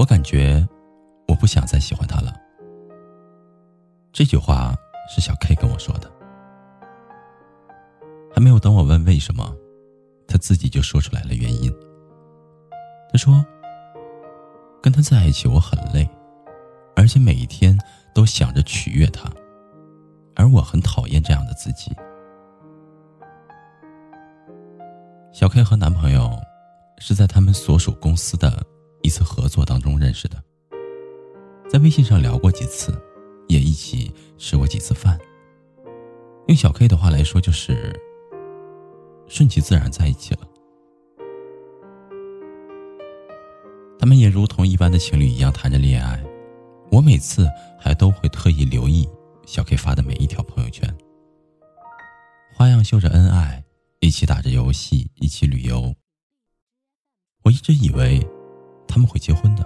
我感觉我不想再喜欢他了。这句话是小 K 跟我说的，还没有等我问为什么，他自己就说出来了原因。他说：“跟他在一起我很累，而且每一天都想着取悦他，而我很讨厌这样的自己。”小 K 和男朋友是在他们所属公司的。一次合作当中认识的，在微信上聊过几次，也一起吃过几次饭。用小 K 的话来说，就是顺其自然在一起了。他们也如同一般的情侣一样谈着恋爱。我每次还都会特意留意小 K 发的每一条朋友圈，花样秀着恩爱，一起打着游戏，一起旅游。我一直以为。他们会结婚的，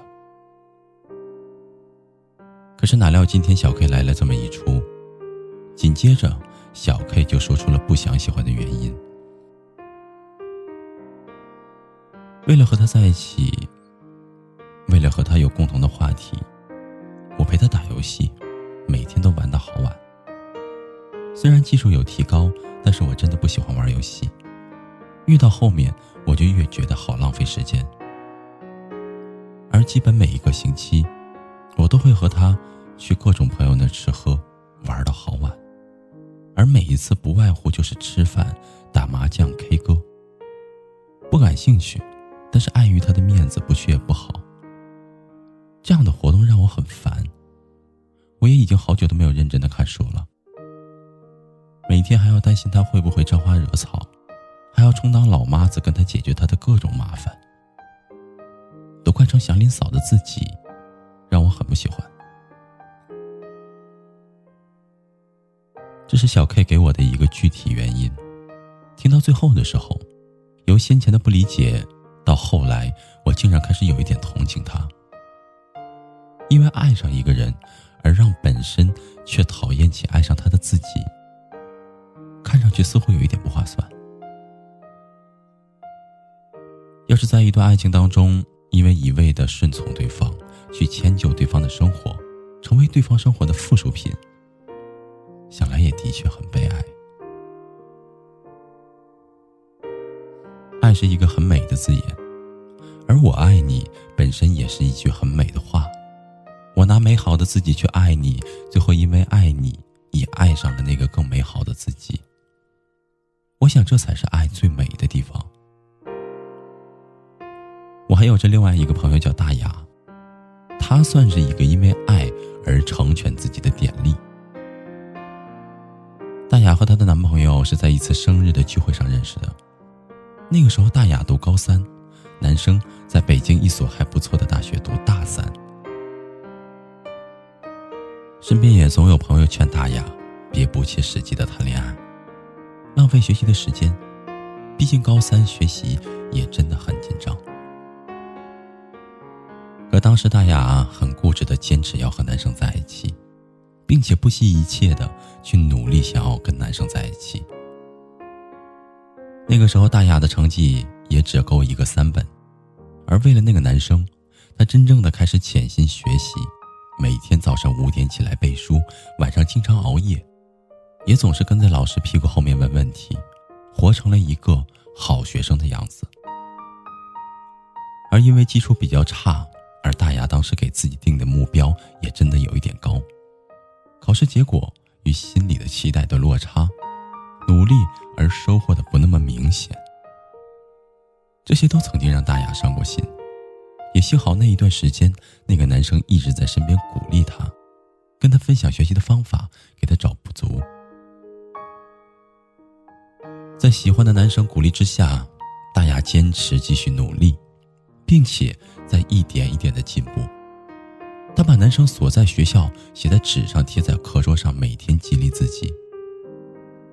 可是哪料今天小 K 来了这么一出，紧接着小 K 就说出了不想喜欢的原因。为了和他在一起，为了和他有共同的话题，我陪他打游戏，每天都玩的好晚。虽然技术有提高，但是我真的不喜欢玩游戏，越到后面我就越觉得好浪费时间。基本每一个星期，我都会和他去各种朋友那吃喝，玩到好晚。而每一次不外乎就是吃饭、打麻将、K 歌。不感兴趣，但是碍于他的面子，不去也不好。这样的活动让我很烦。我也已经好久都没有认真的看书了。每天还要担心他会不会招花惹草，还要充当老妈子跟他解决他的各种麻烦。都快成祥林嫂的自己，让我很不喜欢。这是小 K 给我的一个具体原因。听到最后的时候，由先前的不理解，到后来我竟然开始有一点同情他。因为爱上一个人，而让本身却讨厌起爱上他的自己，看上去似乎有一点不划算。要是在一段爱情当中，因为一味的顺从对方，去迁就对方的生活，成为对方生活的附属品，想来也的确很悲哀。爱是一个很美的字眼，而我爱你本身也是一句很美的话。我拿美好的自己去爱你，最后因为爱你，也爱上了那个更美好的自己。我想这才是爱最美的地方。我还有着另外一个朋友叫大雅，她算是一个因为爱而成全自己的典例。大雅和她的男朋友是在一次生日的聚会上认识的，那个时候大雅读高三，男生在北京一所还不错的大学读大三。身边也总有朋友劝大雅别不切实际的谈恋爱，浪费学习的时间，毕竟高三学习也真的很当时大雅很固执的坚持要和男生在一起，并且不惜一切的去努力想要跟男生在一起。那个时候大雅的成绩也只够一个三本，而为了那个男生，她真正的开始潜心学习，每天早上五点起来背书，晚上经常熬夜，也总是跟在老师屁股后面问问题，活成了一个好学生的样子。而因为基础比较差。而大雅当时给自己定的目标也真的有一点高，考试结果与心里的期待的落差，努力而收获的不那么明显，这些都曾经让大雅伤过心，也幸好那一段时间那个男生一直在身边鼓励她，跟她分享学习的方法，给她找不足。在喜欢的男生鼓励之下，大雅坚持继续努力，并且在一点一点的进步。她把男生所在学校写在纸上，贴在课桌上，每天激励自己。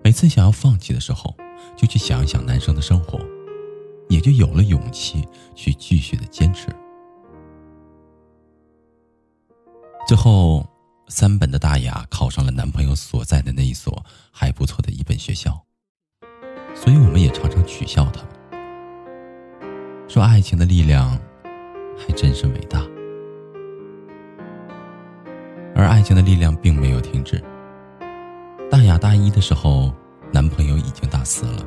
每次想要放弃的时候，就去想一想男生的生活，也就有了勇气去继续的坚持。最后，三本的大雅考上了男朋友所在的那一所还不错的一本学校，所以我们也常常取笑他，说爱情的力量还真是伟大。而爱情的力量并没有停止。大雅大一的时候，男朋友已经大四了，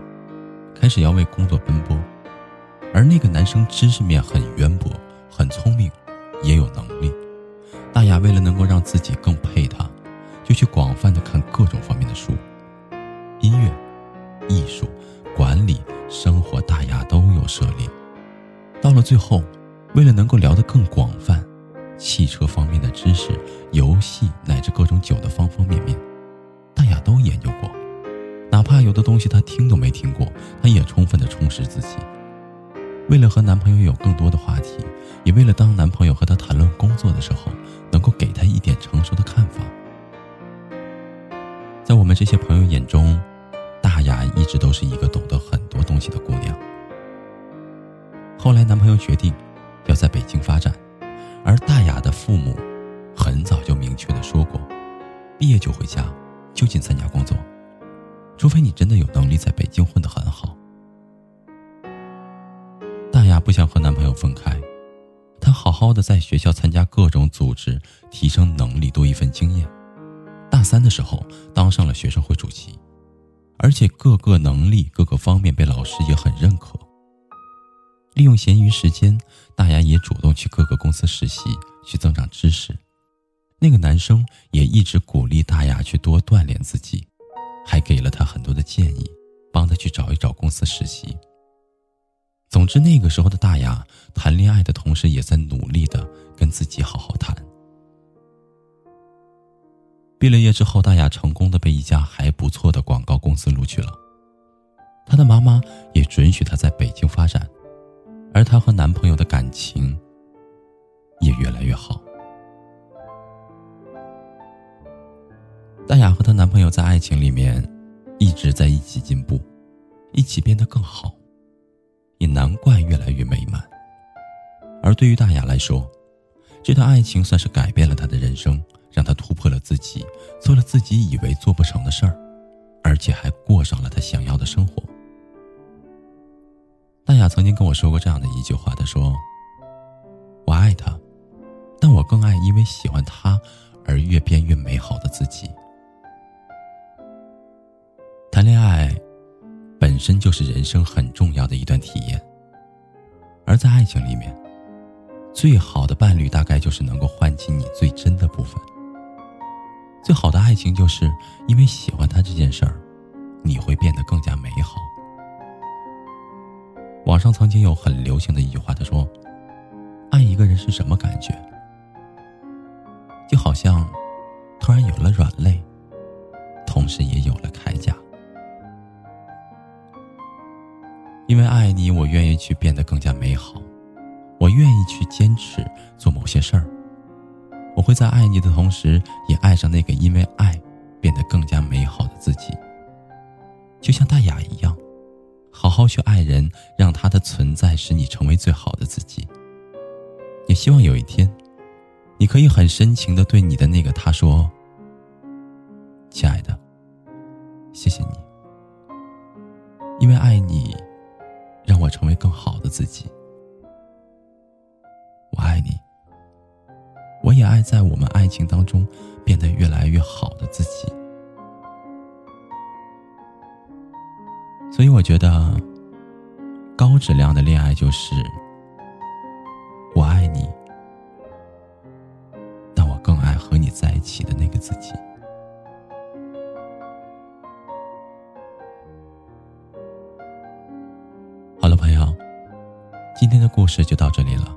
开始要为工作奔波，而那个男生知识面很渊博，很聪明，也有能力。大雅为了能够让自己更配他，就去广泛的看各种方面的书，音乐、艺术、管理、生活，大雅都有涉猎。最后，为了能够聊得更广泛，汽车方面的知识、游戏乃至各种酒的方方面面，大雅都研究过。哪怕有的东西她听都没听过，她也充分的充实自己。为了和男朋友有更多的话题，也为了当男朋友和她谈论工作的时候。能够给她一点成熟的看法。在我们这些朋友眼中，大雅一直都是一个懂得很多东西的姑娘。后来男朋友决定要在北京发展，而大雅的父母很早就明确的说过，毕业就回家，就近参加工作，除非你真的有能力在北京混得很好。大雅不想和男朋友分开。她好好的在学校参加各种组织，提升能力，多一份经验。大三的时候当上了学生会主席，而且各个能力各个方面被老师也很认可。利用闲余时间，大雅也主动去各个公司实习，去增长知识。那个男生也一直鼓励大雅去多锻炼自己，还给了她很多的建议，帮她去找一找公司实习。总之，那个时候的大雅谈恋爱的同时，也在努力的跟自己好好谈。毕了业之后，大雅成功的被一家还不错的广告公司录取了。她的妈妈也准许她在北京发展，而她和男朋友的感情也越来越好。大雅和她男朋友在爱情里面一直在一起进步，一起变得更好。也难怪越来越美满。而对于大雅来说，这段爱情算是改变了她的人生，让她突破了自己，做了自己以为做不成的事儿，而且还过上了她想要的生活。大雅曾经跟我说过这样的一句话：“她说，我爱他，但我更爱因为喜欢他而越变越美好的自己。”谈恋爱。本身就是人生很重要的一段体验，而在爱情里面，最好的伴侣大概就是能够唤起你最真的部分。最好的爱情就是因为喜欢他这件事儿，你会变得更加美好。网上曾经有很流行的一句话，他说：“爱一个人是什么感觉？就好像突然有了软肋，同时也有了铠甲。”因为爱你，我愿意去变得更加美好，我愿意去坚持做某些事儿。我会在爱你的同时，也爱上那个因为爱变得更加美好的自己。就像大雅一样，好好去爱人，让他的存在使你成为最好的自己。也希望有一天，你可以很深情的对你的那个他说：“亲爱的，谢谢你，因为爱你。”让我成为更好的自己。我爱你，我也爱在我们爱情当中变得越来越好的自己。所以，我觉得高质量的恋爱就是我爱你，但我更爱和你在一起的那个自己。好了，朋友今天的故事就到这里了，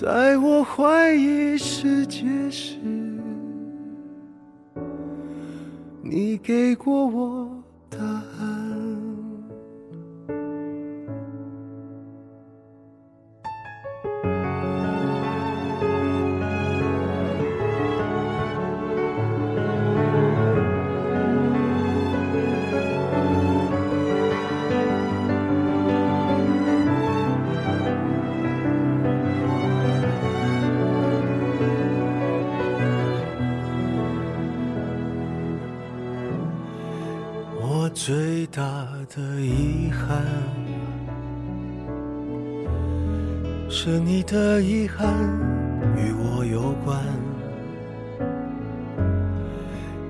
在我怀疑世界时，你给过我大的遗憾，是你的遗憾与我有关，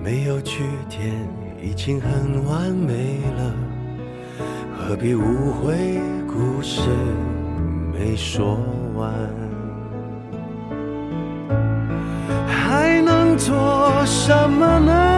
没有句点已经很完美了，何必误会故事没说完？还能做什么呢？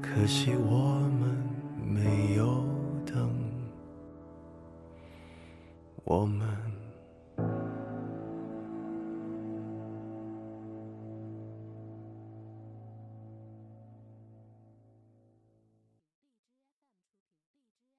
可惜我们没有等，我们。